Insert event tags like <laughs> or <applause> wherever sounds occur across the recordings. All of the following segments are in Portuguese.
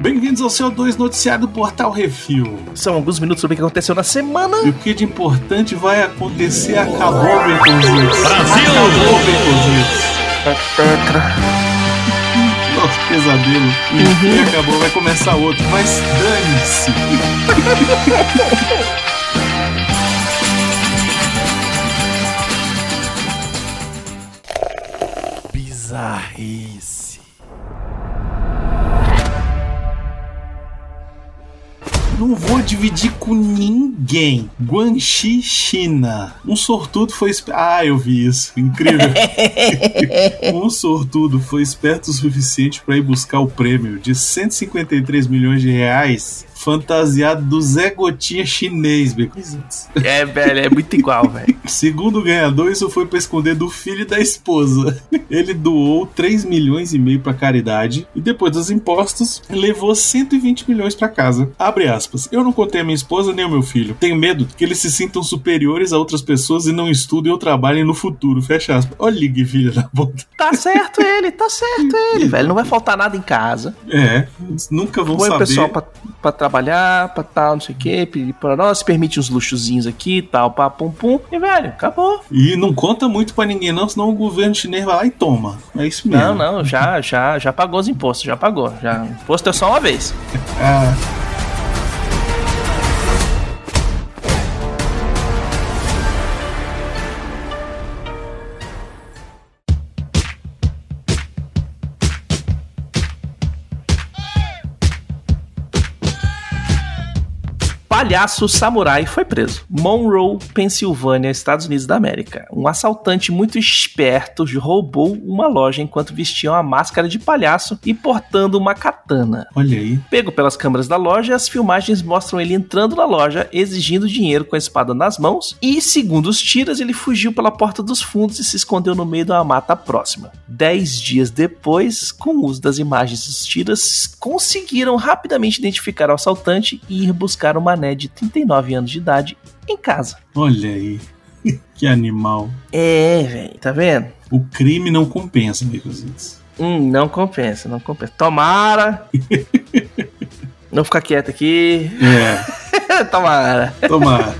Bem-vindos ao seu 2 noticiário do Portal Refil. São alguns minutos sobre o que aconteceu na semana. E o que de importante vai acontecer acabou, Betonzitos. Brasil! Acabou, Betonzitos. Tetra. Nosso pesadelo. Enfim, acabou, vai começar outro, mas dane-se. <laughs> Bizarrice. Não vou dividir com ninguém. Guanxi, China. Um sortudo foi. Ah, eu vi isso. Incrível. <laughs> um sortudo foi esperto o suficiente para ir buscar o prêmio de 153 milhões de reais fantasiado do Zé Gotinha chinês, Beconzitos. É, velho, é muito igual, velho. <laughs> Segundo o ganhador, isso foi para esconder do filho e da esposa. <laughs> Ele doou 3 milhões e meio para caridade e depois dos impostos levou 120 milhões para casa. Abre aspas. Eu não contei a minha esposa nem o meu filho. Tenho medo que eles se sintam superiores a outras pessoas e não estudem ou trabalhem no futuro. Fecha aspas. Olha que filha da puta. Tá certo ele, tá certo ele, <laughs> velho. Não vai faltar nada em casa. É, nunca vão Põe o saber. pessoal pra, pra trabalhar, pra tal, não sei o quê, pedir pra nós, permite uns luxozinhos aqui e tal, pá, pum, pum. E, velho, acabou. E não conta muito pra ninguém não, senão o governo chinês vai lá e toma. É isso mesmo. Não, não, já, já, já pagou os impostos, já pagou. Já, imposto é só uma vez. Ah, <laughs> Palhaço samurai foi preso. Monroe, Pensilvânia, Estados Unidos da América. Um assaltante muito esperto roubou uma loja enquanto vestia uma máscara de palhaço e portando uma katana. olha aí. Pego pelas câmeras da loja, as filmagens mostram ele entrando na loja, exigindo dinheiro com a espada nas mãos, e, segundo os tiras, ele fugiu pela porta dos fundos e se escondeu no meio de uma mata próxima. Dez dias depois, com o uso das imagens dos tiras, conseguiram rapidamente identificar o assaltante e ir buscar o mané de 39 anos de idade em casa. Olha aí. <laughs> que animal. É, velho, tá vendo? O crime não compensa, Beconzitos. Hum, não compensa, não compensa. Tomara! <laughs> não ficar quieto aqui. É, <laughs> Tomara. tomara.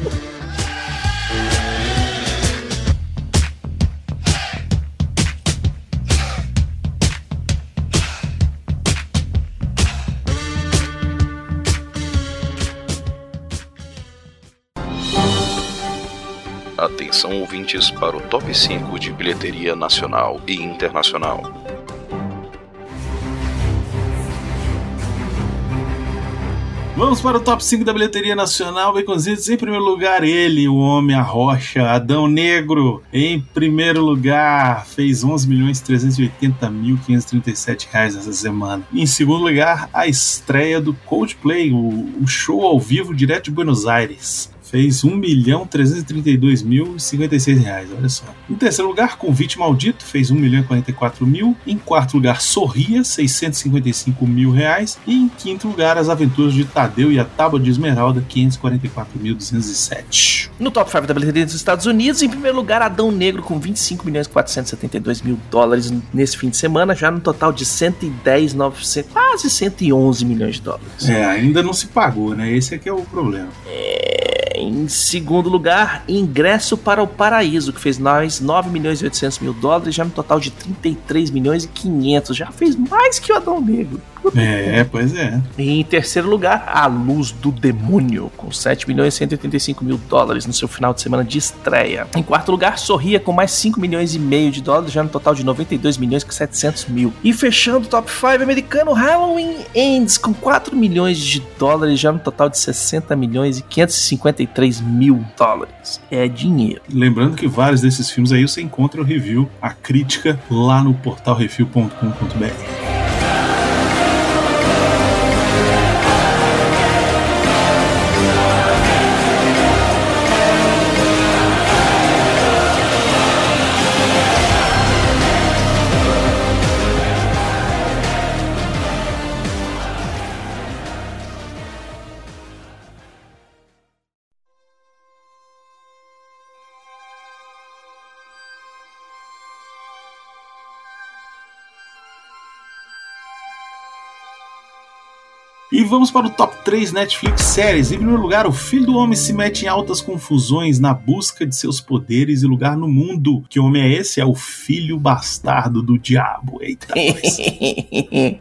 Atenção ouvintes para o top 5 de bilheteria nacional e internacional. Vamos para o top 5 da bilheteria nacional, Baconzitos. Em primeiro lugar, ele, o homem, a rocha, Adão Negro. Em primeiro lugar, fez 11 milhões 380 mil 537 reais essa semana. Em segundo lugar, a estreia do Coldplay, o, o show ao vivo direto de Buenos Aires. Fez 1 milhão 332 mil e 56 reais, olha só. Em terceiro lugar, Convite Maldito, fez 1 milhão e 44 mil. Em quarto lugar, Sorria, 655 mil reais. E em quinto lugar, As Aventuras de Tadeu e a Tábua de Esmeralda, 544.207. No top 5 da bilheteria dos Estados Unidos, em primeiro lugar, Adão Negro com 25 milhões e 472 mil dólares nesse fim de semana, já no total de 110, 900, quase 111 milhões de dólares. É, ainda não se pagou, né? Esse aqui é o problema. Em segundo lugar, Ingresso para o Paraíso, que fez mais 9 milhões e 800 mil dólares, já no total de 33 milhões e 500. Já fez mais que o Adão Negro. É, pois é. E em terceiro lugar, A Luz do Demônio, com 7 milhões e 185 mil dólares no seu final de semana de estreia. Em quarto lugar, Sorria, com mais 5 milhões e meio de dólares, já no total de 92 milhões e 700 mil. E fechando o top 5 americano, Halloween Ends, com 4 milhões de dólares, já no total de 60 milhões e 553 mil dólares. É dinheiro. Lembrando que vários desses filmes aí você encontra o review, a crítica, lá no portalrefil.com.br. E vamos para o top 3 Netflix séries. Em primeiro lugar, o filho do homem se mete em altas confusões na busca de seus poderes e lugar no mundo. Que homem é esse? É o filho bastardo do diabo. Eita. <laughs>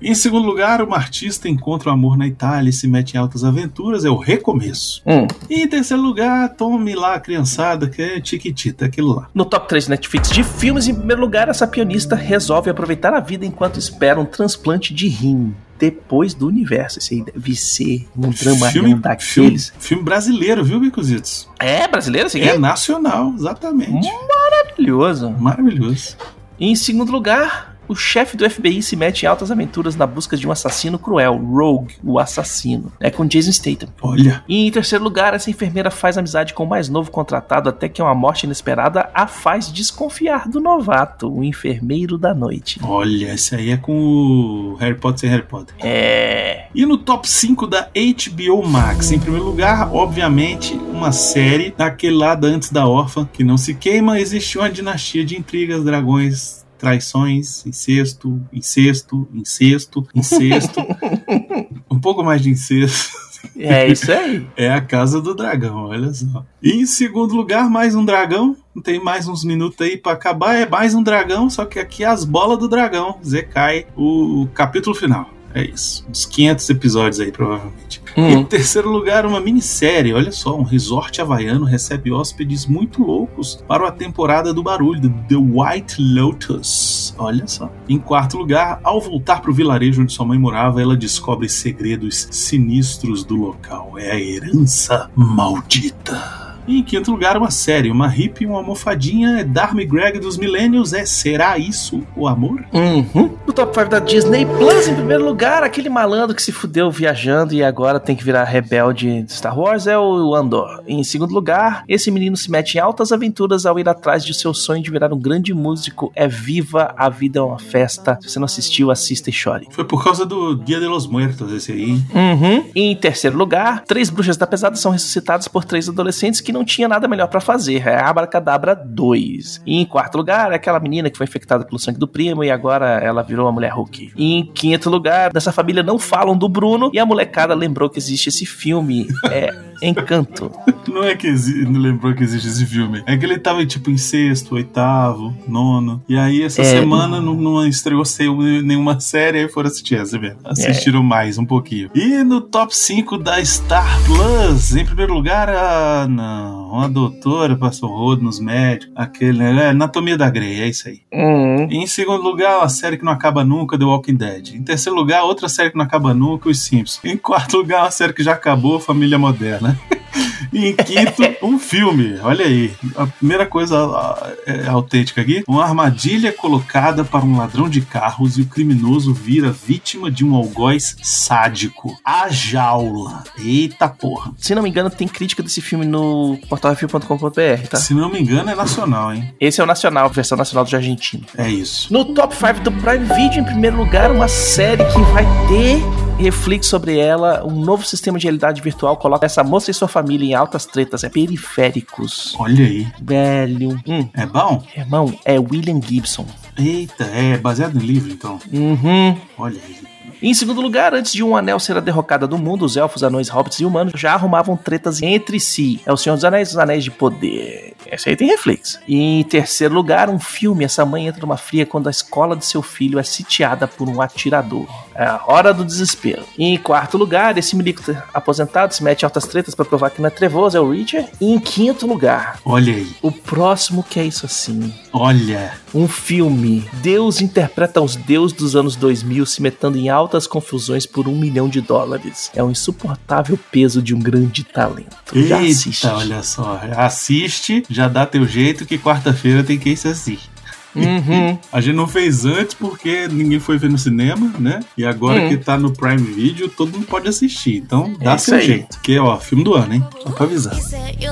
Em segundo lugar, uma artista encontra o amor na Itália e se mete em altas aventuras. É o recomeço. Hum. E em terceiro lugar, tome lá a criançada, que é Tiquitita, aquilo lá. No top 3 Netflix de filmes, em primeiro lugar, essa pianista resolve aproveitar a vida enquanto espera um transplante de rim. Depois do universo. Esse aí deve ser um filme, daqueles. filme brasileiro, viu, Bicositos? É brasileiro esse aqui? É nacional, exatamente. Maravilhoso. Maravilhoso. Em segundo lugar, o chefe do FBI se mete em altas aventuras na busca de um assassino cruel, Rogue, o assassino. É com Jason Statham. Olha, E em terceiro lugar, essa enfermeira faz amizade com o mais novo contratado até que uma morte inesperada a faz desconfiar do novato, o enfermeiro da noite. olha, esse aí é com o Harry Potter sem Harry Potter. É. E no top 5 da HBO Max, em primeiro lugar, obviamente, uma série daquele lá da Antes da Órfã, que não se queima, existe uma dinastia de intrigas, dragões, traições, incesto, incesto, incesto, incesto. <laughs> um pouco mais de incesto. É isso aí. É a Casa do Dragão, olha só. E em segundo lugar, mais um dragão. Tem mais uns minutos aí pra acabar. É mais um dragão, só que aqui é as bolas do dragão. Zekai, o capítulo final. É isso. Uns 500 episódios aí, provavelmente. Hum. Em terceiro lugar, uma minissérie. Olha só, um resort havaiano recebe hóspedes muito loucos para a temporada do barulho, The White Lotus. Olha só. Em quarto lugar, ao voltar para o vilarejo onde sua mãe morava, ela descobre segredos sinistros do local. É a herança maldita. E em quinto lugar, uma série, uma hippie, uma almofadinha, é Darmy Greg dos Millennials. É Será Isso o Amor? Uhum. No top 5 da Disney Plus, em primeiro lugar, aquele malandro que se fudeu viajando e agora tem que virar rebelde de Star Wars é o Andor. Em segundo lugar, esse menino se mete em altas aventuras ao ir atrás de seu sonho de virar um grande músico. É Viva a Vida é uma Festa. Se você não assistiu, assista e chore. Foi por causa do Dia de los Muertos esse aí. hein? Uhum. Em terceiro lugar, três bruxas da pesada são ressuscitadas por três adolescentes que não tinha nada melhor pra fazer. É Abracadabra 2. E em quarto lugar, é aquela menina que foi infectada pelo sangue do primo e agora ela virou uma mulher Hulk. E em quinto lugar, dessa família não falam do Bruno e a molecada lembrou que existe esse filme. É <laughs> Encanto. <laughs> Não é que exi- não lembrou que existe esse filme. É que ele tava tipo em sexto, oitavo, nono. E aí essa É. semana não, não estreou sem- nenhuma série, aí foram assistir essa mesmo. Assistiram mais um pouquinho. E no top 5 da Star Plus, em primeiro lugar, a. Não, uma doutora passou rodo nos médicos. Aquele, né? É, Anatomia da Grey, é isso aí. Hum. Em segundo lugar, a série que não acaba nunca, The Walking Dead. Em terceiro lugar, outra série que não acaba nunca, Os Simpsons. Em quarto lugar, uma série que já acabou, Família Moderna. <laughs> E em quinto, um filme. Olha aí. A primeira coisa é, autêntica aqui: uma armadilha colocada para um ladrão de carros e o criminoso vira vítima de um algoz sádico. A jaula. Eita porra. Se não me engano, tem crítica desse filme no portalrefil.com.br, tá? Se não me engano, é nacional, hein? Esse é o nacional, versão nacional do argentino. É isso. No top 5 do Prime Video, em primeiro lugar, uma série que vai ter reflexo sobre ela, um novo sistema de realidade virtual coloca essa moça e sua família em altas tretas, é periféricos. Olha aí. Velho. Hum, É bom? irmão, é William Gibson. Eita, é baseado no livro, então. Uhum. Olha aí. Em segundo lugar, antes de um anel ser a derrocada do mundo, os elfos, anões, hobbits e humanos já arrumavam tretas entre si. É o Senhor dos Anéis e os Anéis de Poder. Esse aí tem reflexo. E em terceiro lugar, um filme. Essa mãe entra numa fria quando a escola de seu filho é sitiada por um atirador. É a hora do desespero. E em quarto lugar, esse milico aposentado se mete em altas tretas para provar que não é trevoso, é o Richard. E em quinto lugar, Olha aí. o próximo que é isso assim. Olha. Um filme. Deus interpreta os deuses dos anos 2000 se metendo em altas confusões por um milhão de dólares. É um insuportável peso de um grande talento. Já assiste. Eita, olha só. Assiste, já dá teu jeito que quarta-feira tem que ir assistir. Uhum. <laughs> A gente não fez antes porque ninguém foi ver no cinema, né? E agora Hum. que tá no Prime Video, todo mundo pode assistir. Então dá É seu aí. jeito. Que ó, filme do ano, hein? Só pra avisar. You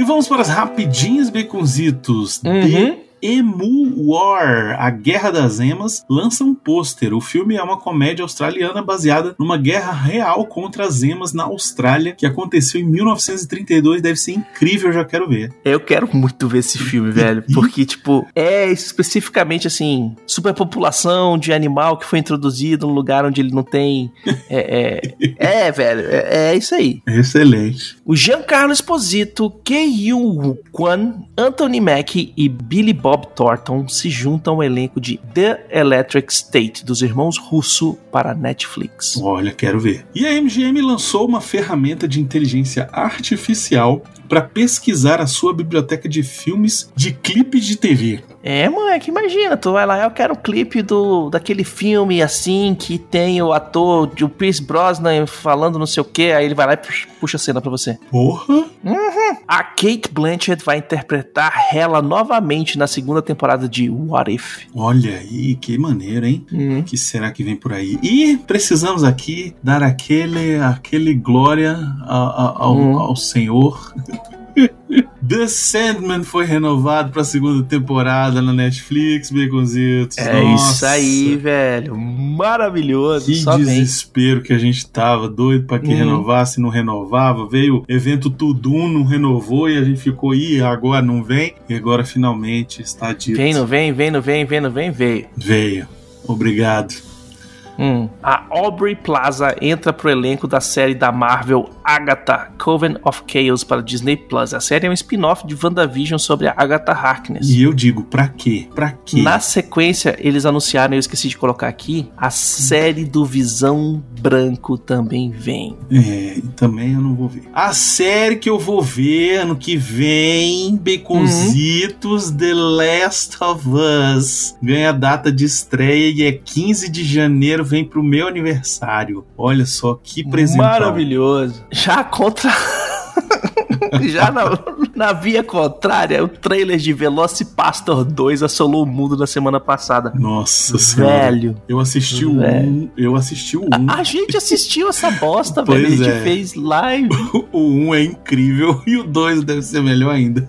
E vamos para as rapidinhas baconzitos. Uhum. Emu War, A Guerra das Emas, lança um pôster. O filme é uma comédia australiana baseada numa guerra real contra as emas na Austrália, que aconteceu em 1932. Deve ser incrível, eu já quero ver. Eu quero muito ver esse filme, velho. <laughs> Porque, tipo, é especificamente assim: superpopulação de animal que foi introduzido num lugar onde ele não tem. É, é, <laughs> é, velho, é, é isso aí. Excelente. O Giancarlo Esposito, Kei-Yoon Kwan, Anthony Mackie e Billy Bob Thornton se juntam ao elenco de The Electric State dos irmãos Russo para Netflix. Olha, quero ver. E a MGM lançou uma ferramenta de inteligência artificial para pesquisar a sua biblioteca de filmes de clipes de TV. É, moleque, imagina, tu vai lá, eu quero um clipe do, daquele filme assim, que tem o ator, de o Pierce Brosnan falando não sei o que, aí ele vai lá e puxa, puxa a cena pra você. Porra! A Kate Blanchett vai interpretar Hela novamente na segunda temporada de What If. Olha aí, que maneiro, hein? Hum. O que será que vem por aí? E precisamos aqui dar aquele, aquele glória a- a- ao, Hum. ao Senhor. <laughs> The Sandman foi renovado pra segunda temporada na Netflix, Baconzitos. É Nossa, isso aí, velho. Maravilhoso. Que Só vem. desespero que a gente tava, doido pra que Uhum. renovasse, não renovava. Veio evento Tudum, não renovou e a gente ficou, ih, agora não vem. E agora finalmente está dito. Vem, não vem, vem, não vem, vem, não vem, veio. Veio. Obrigado. Hum. A Aubrey Plaza entra pro elenco da série da Marvel Agatha, Coven of Chaos para Disney Plus. A série é um spin-off de WandaVision sobre a Agatha Harkness. E eu digo, pra quê? Pra quê? Na sequência, eles anunciaram, eu esqueci de colocar aqui, a série do Visão Branco também vem. É, também eu não vou ver. A série que eu vou ver ano que vem, Baconzitos, The Last of Us. Ganha data de estreia e é 15 de janeiro, vem pro meu aniversário. Olha só que presente. Maravilhoso. Já contra. <laughs> Já na, na via contrária, o trailer de Velocipastor 2 assolou o mundo na semana passada. Nossa senhora. Velho. Eu assisti o Velho. 1, eu assisti o 1. A gente assistiu essa bosta, velho. A gente é. fez live. <laughs> O 1 é incrível e o 2 deve ser melhor ainda.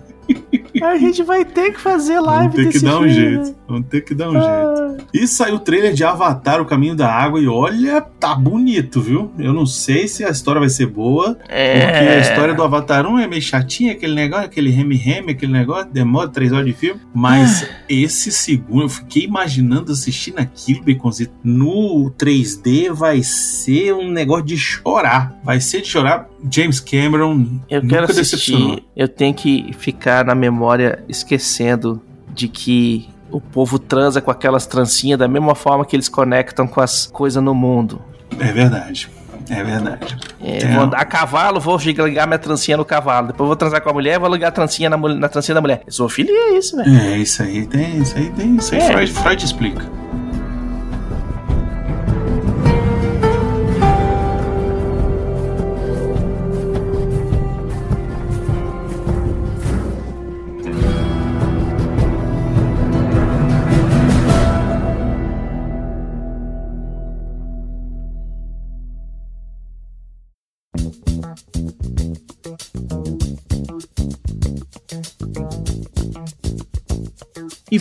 A gente vai ter que fazer Vamos live ter que dar um jeito. Vamos ter que dar um jeito. E saiu o trailer de Avatar, O Caminho da Água, e olha, tá bonito, viu? Eu não sei se a história vai ser boa, porque É. a história do Avatar 1 é meio chatinha, aquele negócio, aquele reme-reme, aquele negócio, demora três horas de filme. Mas esse segundo, eu fiquei imaginando assistindo aquilo, Baconzito, no 3D vai ser um negócio de chorar. Vai ser de chorar. James Cameron Eu nunca quero assistir. Eu tenho que ficar na memória esquecendo de que o povo transa com aquelas trancinhas da mesma forma que eles conectam com as coisas no mundo. É verdade. É verdade. É, É. Vou andar a cavalo, vou ligar minha trancinha no cavalo. Depois vou transar com a mulher, vou ligar a trancinha na, na trancinha da mulher. Zoofilia é isso, velho. É, isso aí tem, isso aí tem, isso aí É. Freud, Freud explica.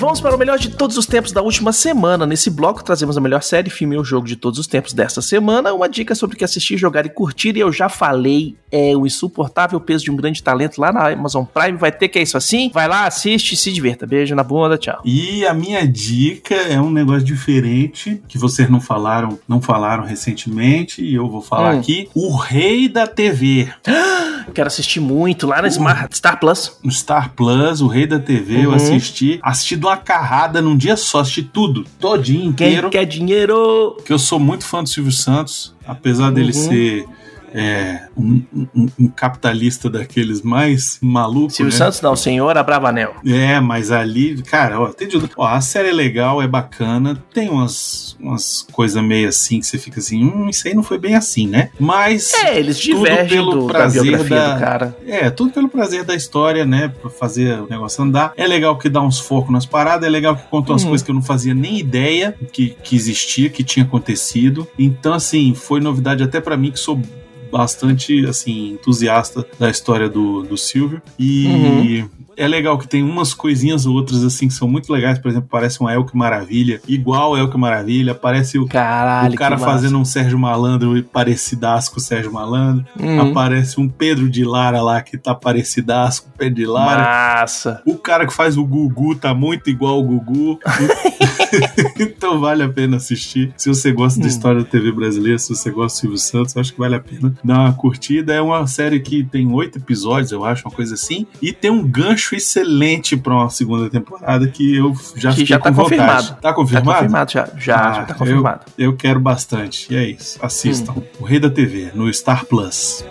Vamos para o melhor de todos os tempos da última semana. Nesse bloco trazemos a melhor série, filme ou jogo de todos os tempos desta semana. Uma dica sobre o que assistir, jogar e curtir. E eu já falei, é o insuportável peso de um grande talento lá na Amazon Prime. Vai ter que é isso assim. Vai lá, assiste e se divirta. Beijo na bunda, tchau. E a minha dica é um negócio diferente que vocês não falaram, não falaram recentemente e eu vou falar Hum. aqui. O Rei da TV, <gasps> Quero assistir muito lá na Smart Star Plus. no Star Plus, o Rei da TV, eu Uhum. assisti, assisti de uma carrada num dia só, assisti tudo, todinho Quem inteiro. quer dinheiro? que eu sou muito fã do Silvio Santos, apesar dele Uhum. ser é, um, um- um capitalista daqueles mais malucos. Silvio né? Santos não, senhor Abravanel. É, mas ali, cara, ó, tem de. Ó, a série é legal, é bacana, tem umas, umas coisas meio assim que você fica assim, hum, isso aí não foi bem assim, né? Mas. É, eles Tudo divergem pelo do, da prazer biografia da- do cara. É, tudo pelo prazer da história, né? Pra fazer o negócio andar. É legal que dá uns focos nas paradas, é legal que conta umas Uhum. coisas que eu não fazia nem ideia que, que existia, que tinha acontecido. Então, assim, foi novidade até pra mim que sou bastante, assim, entusiasta da história do, do Silvio. E. Uhum. É legal que tem umas coisinhas ou outras assim que são muito legais. Por exemplo, parece um Elke Maravilha, igual Elke Maravilha. Parece o, Caralho, o cara fazendo um Sérgio Malandro parecidaço com o Sérgio Malandro. Hum, Aparece um Pedro de Lara lá que tá parecidaço com o Pedro de Lara. massa. O cara que faz o Gugu tá muito igual o Gugu. <laughs> <laughs> então vale a pena assistir. Se você gosta da Hum. história da TV brasileira, se você gosta do Silvio Santos, acho que vale a pena dar uma curtida. É uma série que tem oito episódios, eu acho, uma coisa assim. E tem um gancho excelente pra uma segunda temporada que eu já Que fiquei já tá com vontade. confirmado. Tá Tá confirmado? confirmado já. Já, Ah, já tá confirmado. Eu, eu quero bastante. E é isso. Assistam. O Rei da TV, no Star Plus.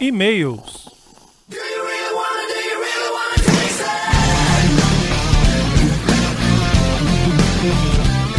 E-mails.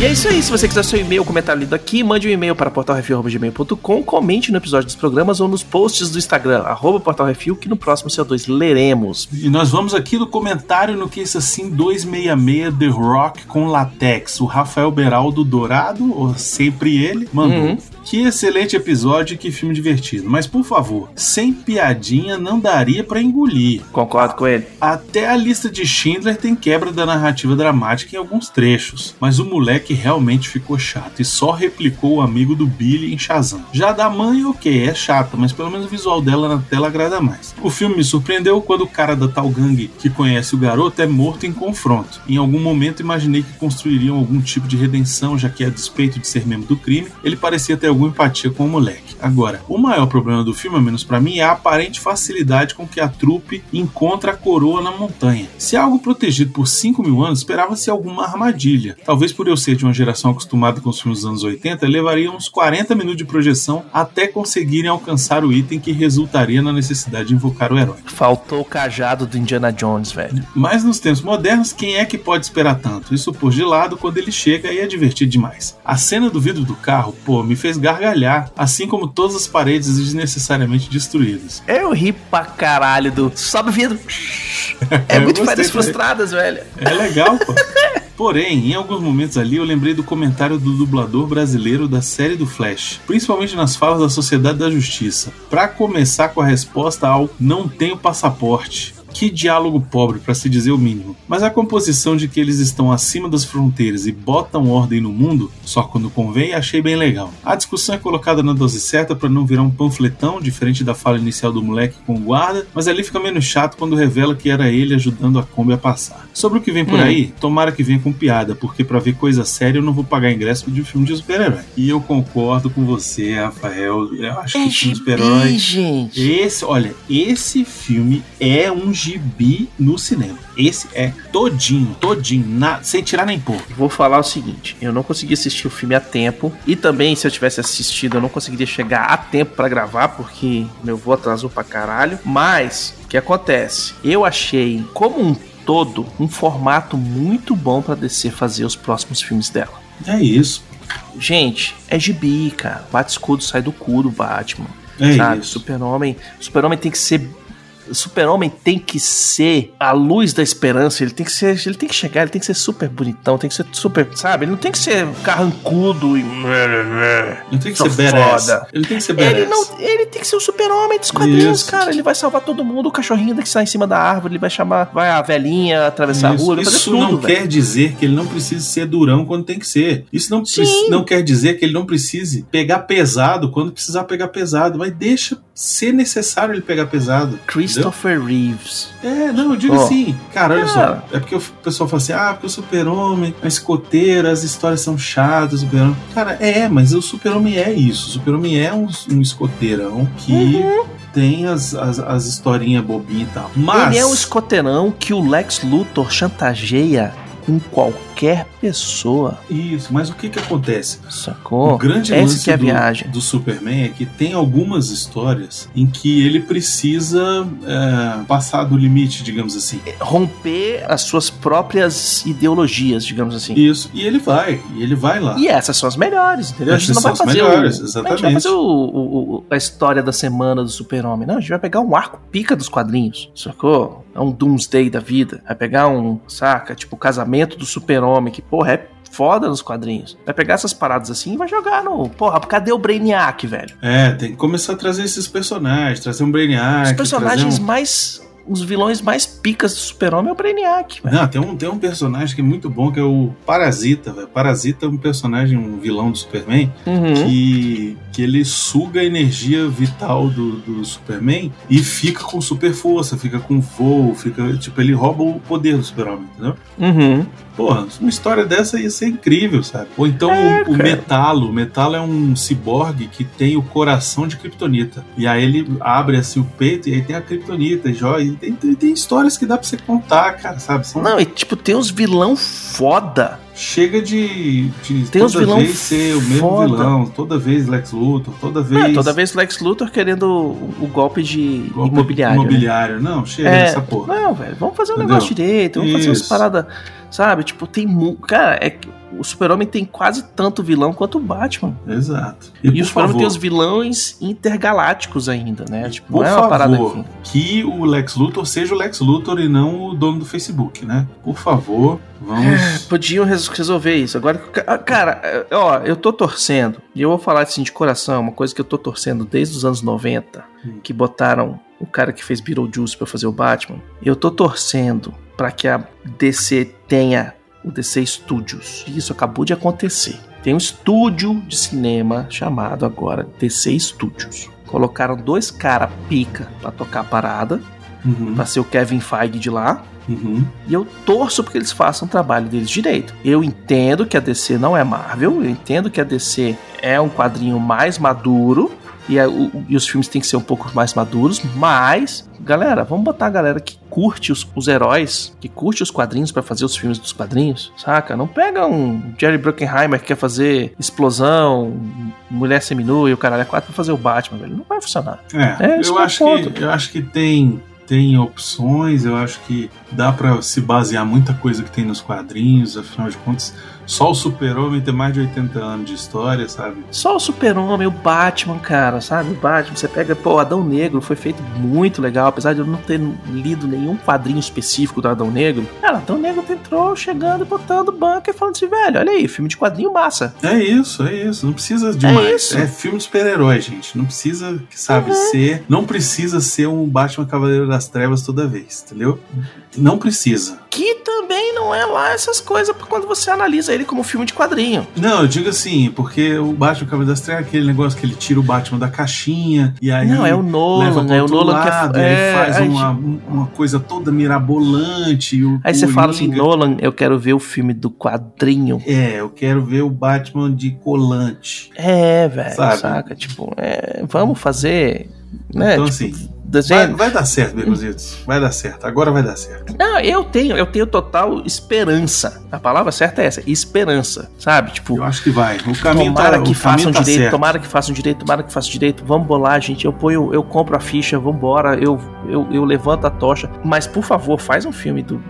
E é isso aí. Se você quiser seu e-mail, comentário lido aqui, mande um e-mail para portalrefil.gmail.com, comente no episódio dos programas ou nos posts do Instagram, arroba portalrefil, que no próximo CO2 leremos. E nós vamos aqui no comentário no que isso assim 266 The Rock com latex. O Rafael Beraldo Dourado, ou sempre ele, mandou. Uhum. Que excelente episódio, que filme divertido. Mas por favor, sem piadinha não daria pra engolir. Concordo com ele. Até a lista de Schindler tem quebra da narrativa dramática em alguns trechos, mas o moleque realmente ficou chato e só replicou o amigo do Billy em Shazam. Já da mãe, ok, é chata, mas pelo menos o visual dela na tela agrada mais. O filme me surpreendeu quando o cara da tal gangue que conhece o garoto é morto em confronto. Em algum momento imaginei que construiriam algum tipo de redenção, já que a despeito de ser membro do crime, ele parecia ter alguma empatia com o moleque. Agora, o maior problema do filme, ao menos pra mim, é a aparente facilidade com que a trupe encontra a coroa na montanha. Se é algo protegido por 5 mil anos, esperava-se alguma armadilha. Talvez por eu ser de uma geração acostumada com os filmes dos anos 80, levaria uns 40 minutos de projeção até conseguirem alcançar o item que resultaria na necessidade de invocar o herói. Faltou o cajado do Indiana Jones, velho. Mas nos tempos modernos, quem é que pode esperar tanto? Isso por de lado, quando ele chega e é divertido demais. A cena do vidro do carro, pô, me fez gargalhar, assim como todas as paredes desnecessariamente destruídas. Eu ri pra caralho do. Sobe vidro. É <laughs> muito também. frustradas, velho. É legal, pô. <laughs> Porém, em alguns momentos ali eu lembrei do comentário do dublador brasileiro da série do Flash, principalmente nas falas da Sociedade da Justiça. Pra começar com a resposta ao não tenho passaporte. Que diálogo pobre, pra se dizer o mínimo. Mas a composição de que eles estão acima das fronteiras e botam ordem no mundo, só quando convém, achei bem legal. A discussão é colocada na dose certa pra não virar um panfletão, diferente da fala inicial do moleque com o guarda, mas ali fica menos chato quando revela que era ele ajudando a Kombi a passar. Sobre o que vem por Hum. aí, tomara que venha com piada, porque pra ver coisa séria eu não vou pagar ingresso de um filme de super-herói. E eu concordo com você, Rafael. Eu acho que filme de super-herói. gente. Esse, olha, esse filme é um gibi no cinema. Esse é todinho, todinho, na- sem tirar nem pôr. Vou falar o seguinte, eu não consegui assistir o filme a tempo e também se eu tivesse assistido eu não conseguiria chegar a tempo pra gravar porque meu voo atrasou pra caralho. Mas o que acontece? Eu achei como um todo um formato muito bom pra DC fazer os próximos filmes dela. É isso. Gente, é gibi, cara. Bate escudo sai do cu do Batman. É sabe? isso. Super-Homem, Super-Homem tem que ser Super-Homem tem que ser a luz da esperança, ele tem que ser, ele tem que chegar, ele tem que ser super bonitão, tem que ser super, sabe? Ele não tem que ser carrancudo e Não tem que Sou ser badass. foda. Ele tem que ser badass. ele não, ele tem que ser o super-homem dos quadrinhos, Isso. cara. Ele vai salvar todo mundo, o cachorrinho que sai em cima da árvore, ele vai chamar, vai a velhinha atravessar a Isso, rua, ele vai Isso fazer tudo, não velho. quer dizer que ele não precise ser durão quando tem que ser. Isso não, não quer dizer que ele não precise pegar pesado quando precisar pegar pesado. Mas deixa ser necessário ele pegar pesado. Christopher Reeves. É, não, eu digo Ó. assim, cara, olha Ah. só. É porque o pessoal fala assim, ah, porque o super-homem, a escoteira, as histórias são chatas, o super-homem. Cara, é, mas o super-homem é isso. O super-homem é um, um escoteirão que Uhum. tem as, as, as historinhas bobinhas e tal. Mas. Ele é um escoteirão que o Lex Luthor chantageia com qualquer qualquer pessoa. Isso, mas o que que acontece? Sacou? o grande Essa lance é a do, viagem. do Superman é que tem algumas histórias em que ele precisa é, passar do limite, digamos assim. Romper as suas próprias ideologias, digamos assim. Isso, e ele vai, e ele vai lá. E essas são as melhores, entendeu? a gente Essas não vai fazer melhores, o, A gente vai exatamente. fazer o- o- o- a história da semana do super-homem. Não, a gente vai pegar um arco pica dos quadrinhos, sacou? É um Doomsday da vida. Vai pegar um, saca? Tipo, o casamento do super-homem, que, porra, é foda nos quadrinhos. Vai pegar essas paradas assim e vai jogar no... Porra, cadê o Brainiac, velho? É, tem que começar a trazer esses personagens, trazer um Brainiac. Os personagens um- mais... Os vilões mais picas do super-homem é o Brainiac, velho. Não, tem um, tem um personagem que é muito bom, que é o Parasita, velho. Parasita é um personagem, um vilão do Superman, Uhum. que, que ele suga a energia vital do, do Superman e fica com super força, fica com voo, fica. Tipo, ele rouba o poder do Super-Homem, entendeu? Uhum. Porra, uma história dessa ia ser incrível, sabe? Ou então É, o, o. Metalo. O Metalo é um ciborgue que tem o coração de Kryptonita. E aí ele abre assim o peito e aí tem a Kryptonita e joia. E tem, tem, tem histórias que dá pra você contar, cara, sabe? São Não, e tipo, tem uns vilão foda. Chega de, de Tem uns toda vilão vez ser o mesmo foda. vilão, toda vez Lex Luthor, toda vez. É, toda vez Lex Luthor querendo o, o golpe de golpe imobiliário. né? imobiliário. Não, chega É, dessa porra. Não, velho, vamos fazer um Entendeu? negócio direito, vamos fazer umas Isso. paradas, sabe? Tipo, tem mu... Cara, é o Super-Homem tem quase tanto vilão quanto o Batman. Exato. E, por o Super-Homem tem os vilões intergalácticos ainda, né? Tipo, Por não é uma parada favor, aqui. que o Lex Luthor seja o Lex Luthor e não o dono do Facebook, né? Por favor, vamos. Podiam res- resolver isso. Agora, ca- cara, é, ó, eu tô torcendo, e eu vou falar assim de coração, uma coisa que eu tô torcendo desde os anos 90, Hum. que botaram o cara que fez Beetlejuice pra fazer o Batman. Eu tô torcendo pra que a DC tenha o DC Studios. E isso acabou de acontecer. Tem um estúdio de cinema chamado agora DC Studios. Colocaram dois caras pica pra tocar a parada, Uhum, pra ser o Kevin Feige de lá. uhum. E eu torço porque eles façam o trabalho deles direito. Eu entendo que a DC não é Marvel, eu entendo que a DC é um quadrinho mais maduro. E, a- o- e os filmes têm que ser um pouco mais maduros, mas, galera, vamos botar a galera que curte os, os heróis, que curte os quadrinhos pra fazer os filmes dos quadrinhos, saca? Não pega um Jerry Bruckheimer que quer fazer explosão, mulher seminua e o caralho é quatro pra fazer o Batman, velho. Não vai funcionar. É, É, eu, é acho que, eu acho que tem, tem opções, eu acho que dá pra se basear muita coisa que tem nos quadrinhos, afinal de contas, só o Super-Homem tem mais de 80 anos de história, sabe? Só o Super-Homem, o Batman, cara, sabe? O Batman, você pega, pô, Adão Negro foi feito muito legal, apesar de eu não ter lido nenhum quadrinho específico do Adão Negro. Cara, Adão Negro entrou chegando e botando banca e falando assim, velho, olha aí, filme de quadrinho massa. É isso, é isso. Não precisa de É mais. isso. É filme de super-herói, gente. Não precisa, sabe, Uhum. ser. Não precisa ser um Batman Cavaleiro das Trevas toda vez, entendeu? Não precisa. Que também não é lá essas coisas quando você analisa ele como filme de quadrinho. Não, eu digo assim, porque o Batman Cavaleiro das Trevas é aquele negócio que ele tira o Batman da caixinha e aí. não, é o Nolan, é o Nolan lado, que é. é, faz aí- uma, uma coisa toda mirabolante. Aí você fala assim, Nolan, eu quero ver o filme do quadrinho. É, eu quero ver o Batman de colante. É, velho, saca? Tipo, é, vamos fazer. Né? Então, tipo, assim, desenho. vai dar certo, Beconzitos. Vai dar certo. Agora vai dar certo. Não, eu tenho, eu tenho total esperança. A palavra certa é essa, esperança, sabe? Tipo, Eu acho que vai. O caminho tomara tá, que o caminho façam tá direito, certo. tomara que façam direito, tomara que façam direito. Vamos bolar, gente. Eu ponho, eu compro a ficha, vambora, eu, eu, eu levanto a tocha. Mas, por favor, faz um filme do.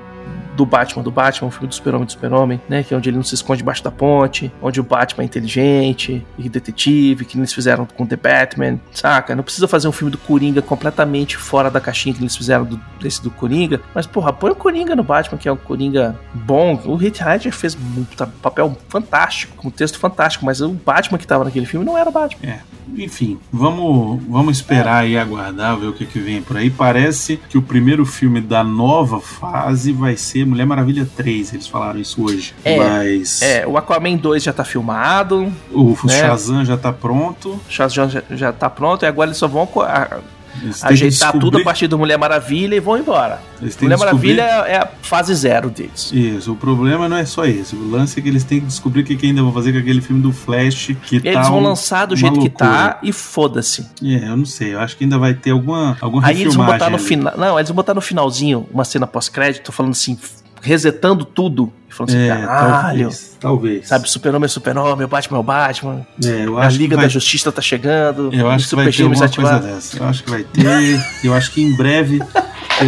Do Batman, do Batman, um filme do Super-Homem do Super-Homem, né? Que é onde ele não se esconde debaixo da ponte, onde o Batman é inteligente e detetive, que eles fizeram com The Batman, saca? Não precisa fazer um filme do Coringa completamente fora da caixinha que eles fizeram do, desse do Coringa, mas porra, põe o Coringa no Batman, que é um Coringa bom. O Heath Ledger fez um tá- papel fantástico, um texto fantástico, mas o Batman que tava naquele filme não era o Batman. É, enfim, vamos, vamos esperar e aguardar, ver o que, que vem por aí. Parece que o primeiro filme da nova fase vai ser Mulher Maravilha 3, eles falaram isso hoje. É, Mas É, o Aquaman 2 já tá filmado, o né? Shazam já tá pronto. o Shazam já, já tá pronto, e agora eles só vão Eles ajeitar tudo a descobrir- partir do Mulher Maravilha e vão embora. Mulher descobrir- Maravilha é a fase zero deles. Isso, o problema não é só esse. O lance é que eles têm que descobrir o que, que ainda vão fazer com aquele filme do Flash que Eles tá vão um- lançar do jeito que tá loucura. e foda-se. É, eu não sei. Eu acho que ainda vai ter alguma, alguma Aí eles vão botar no final. Não, eles vão botar no finalzinho uma cena pós-crédito falando assim. Resetando tudo e falando assim, É, caralho. talvez. Talvez. Sabe, super-homem é super-homem, o Batman é o Batman, É, eu a acho Liga que vai, da Justiça tá chegando, Eu acho que vai ter alguma coisa dessa. Eu acho que vai ter. eu acho que em breve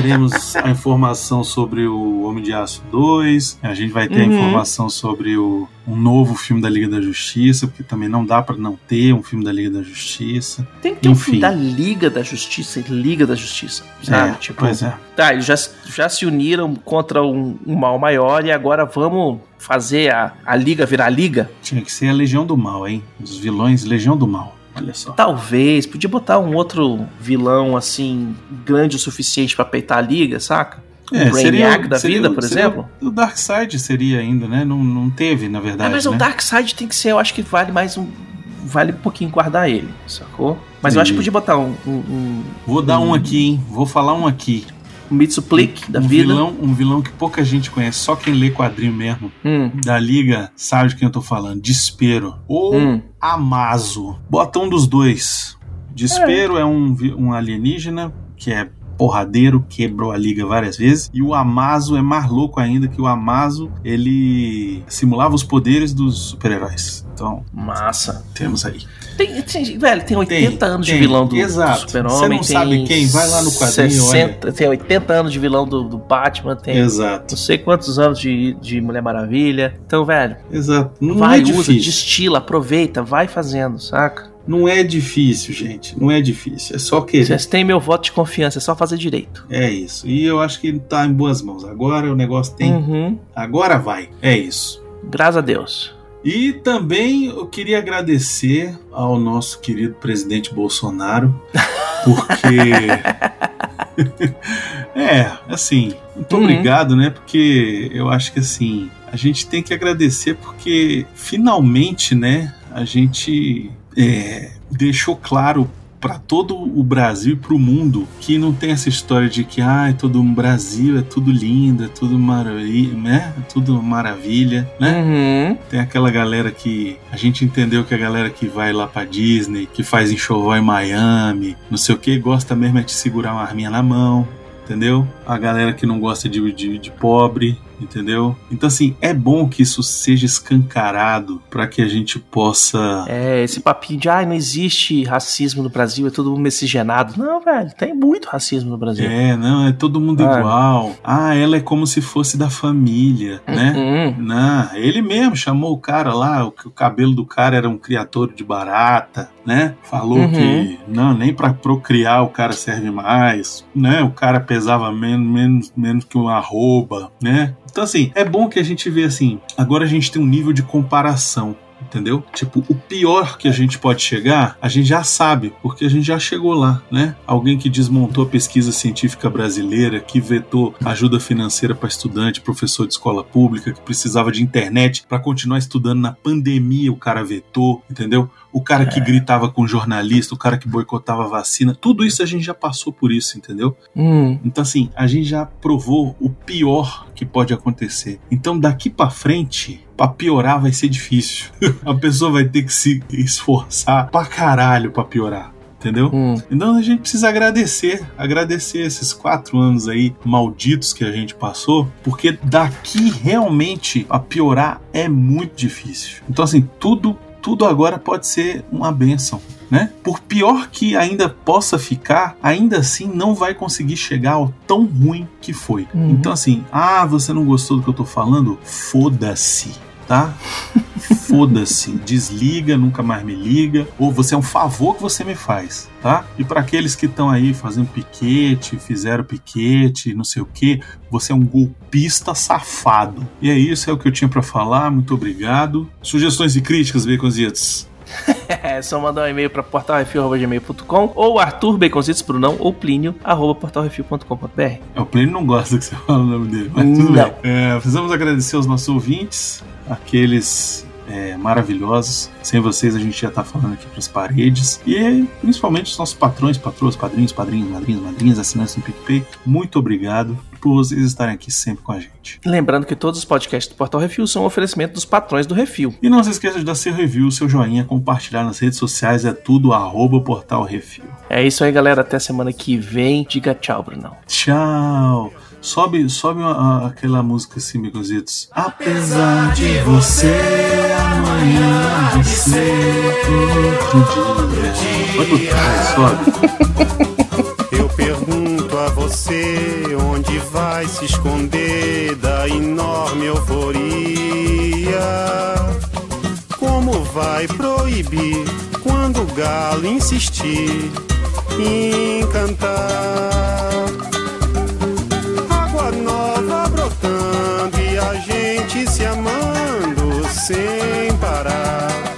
teremos a informação sobre o Homem de Aço 2. A gente vai ter a Uhum. informação sobre o, um novo filme da Liga da Justiça, porque também não dá pra não ter um filme da Liga da Justiça. Tem que ter um Enfim. filme da Liga da Justiça e Liga da Justiça, sabe? É, tipo, pois é. Tá, eles já, já se uniram contra um, um mal maior e agora vamos fazer a, a Liga virar Liga? Tinha que ser a Legião do Mal, hein? Os vilões Legião do Mal. Olha só. Talvez, podia botar um outro vilão assim, grande o suficiente pra peitar a Liga, saca? É, o Brainiac da vida, por seria exemplo? O Darkseid seria ainda, né? Não, não teve, na É, verdade. mas né? o Darkseid tem que ser, eu acho que vale mais um. Vale um pouquinho guardar ele, sacou? Mas eu acho que podia botar um, um, Vou dar um aqui, hein? Vou falar um aqui. Um Mitsuplick da um vida. Vilão, um vilão que pouca gente conhece, só quem lê quadrinho mesmo. Hum, da liga sabe de quem eu tô falando. Despero. Ou hum. Amazo. Bota um dos dois. Despero é, um, vi- um alienígena que é porradeiro, quebrou a liga várias vezes. E o Amazo é mais louco ainda, que o Amazo, ele simulava os poderes dos super-heróis. Então, Massa. temos aí. Tem, tem- velho, tem 80 Tem, anos tem, de vilão do, do exato. Super-Homem. Você não sabe quem, vai lá no quadrinho, 60, Tem 80 anos de vilão do, do Batman, tem Exato. não sei quantos anos de, de Mulher Maravilha. Então, velho, Exato. Não vai, é usa, destila, aproveita, vai fazendo, saca? Não é difícil, gente. Não é difícil. É só querer. Vocês têm meu voto de confiança, é só fazer direito. É isso. E eu acho que ele tá em boas mãos. Agora o negócio tem. Uhum. Agora vai. É isso. Graças a Deus. E também eu queria agradecer ao nosso querido presidente Bolsonaro, porque. <laughs> é, assim, muito Uhum. obrigado, né? Porque eu acho que assim, a gente tem que agradecer porque finalmente, né, a gente é, deixou claro para todo o Brasil e para o mundo que não tem essa história de que ah, é todo um Brasil é tudo lindo, é tudo maravilha, né? É tudo maravilha, né? Uhum. Tem aquela galera que a gente entendeu que a galera que vai lá pra Disney, que faz enxoval em Miami, não sei o que, gosta mesmo é de segurar uma arminha na mão, entendeu? A galera que não gosta de, de, de pobre, entendeu? Então, assim, é bom que isso seja escancarado para que a gente possa. É, esse papinho de, ai, não existe racismo no Brasil, é todo mundo miscigenado. Não, velho, tem muito racismo no Brasil. É, não, é todo mundo Ah. igual. Ah, ela é como se fosse da família, né? Uhum. Não, ele mesmo chamou o cara lá, o, o cabelo do cara era um criatório de barata, né? Falou Uhum. que não, nem pra procriar o cara serve mais, né? O cara pesava menos, menos, menos que uma arroba, né? Então, assim, é bom que a gente vê assim, agora a gente tem um nível de comparação. Entendeu? Tipo, o pior que a gente pode chegar, a gente já sabe, porque a gente já chegou lá, né? Alguém que desmontou a pesquisa científica brasileira, que vetou ajuda financeira para estudante, professor de escola pública, que precisava de internet para continuar estudando na pandemia, o cara vetou, entendeu? O cara que gritava com jornalista, o cara que boicotava a vacina, tudo isso a gente já passou por isso, entendeu? Hum. Então, assim, a gente já provou o pior que pode acontecer. Então, daqui pra frente, pra piorar vai ser difícil. <laughs> a pessoa vai ter que se esforçar pra caralho pra piorar. Entendeu? Hum. Então a gente precisa agradecer, agradecer esses quatro anos aí malditos que a gente passou, porque daqui realmente a piorar é muito difícil. Então assim, tudo, tudo agora pode ser uma benção. Né? Por pior que ainda possa ficar, ainda assim não vai conseguir chegar ao tão ruim que foi. Uhum. Então, assim, ah, você não gostou do que eu tô falando? Foda-se, tá? <laughs> Foda-se, desliga, nunca mais me liga, ou você é um favor que você me faz, tá? E para aqueles que estão aí fazendo piquete, fizeram piquete, não sei o que, você é um golpista safado. E é isso, é o que eu tinha para falar. Muito obrigado. Sugestões e críticas, Baconzitos? <laughs> É só mandar um e-mail para portalrefil.gmail.com ou Arthur Baconzitos Brunão ou Plínio arroba portalrefil.com.br. É, o Plínio não gosta que você fale o nome dele, mas tudo Não. bem. É, precisamos agradecer aos nossos ouvintes, aqueles é, maravilhosos. Sem vocês a gente já tá falando aqui pras paredes. E principalmente os nossos patrões, patroas, padrinhos, padrinhos, madrinhas, madrinhas, assinantes no PicPay. Muito obrigado por vocês estarem aqui sempre com a gente. Lembrando que todos os podcasts do Portal Refil são um oferecimento dos patrões do Refil. E não se esqueça de dar seu review, seu joinha, compartilhar nas redes sociais, é tudo arroba portal refil. É isso aí, galera. Até semana que vem. Diga tchau, Brunão. Tchau! Sobe, sobe uma- aquela música assim, Baconzitos. Apesar de você, dia. Eu pergunto a você onde vai se esconder da enorme euforia. Como vai proibir quando o galo insistir em cantar? sem parar.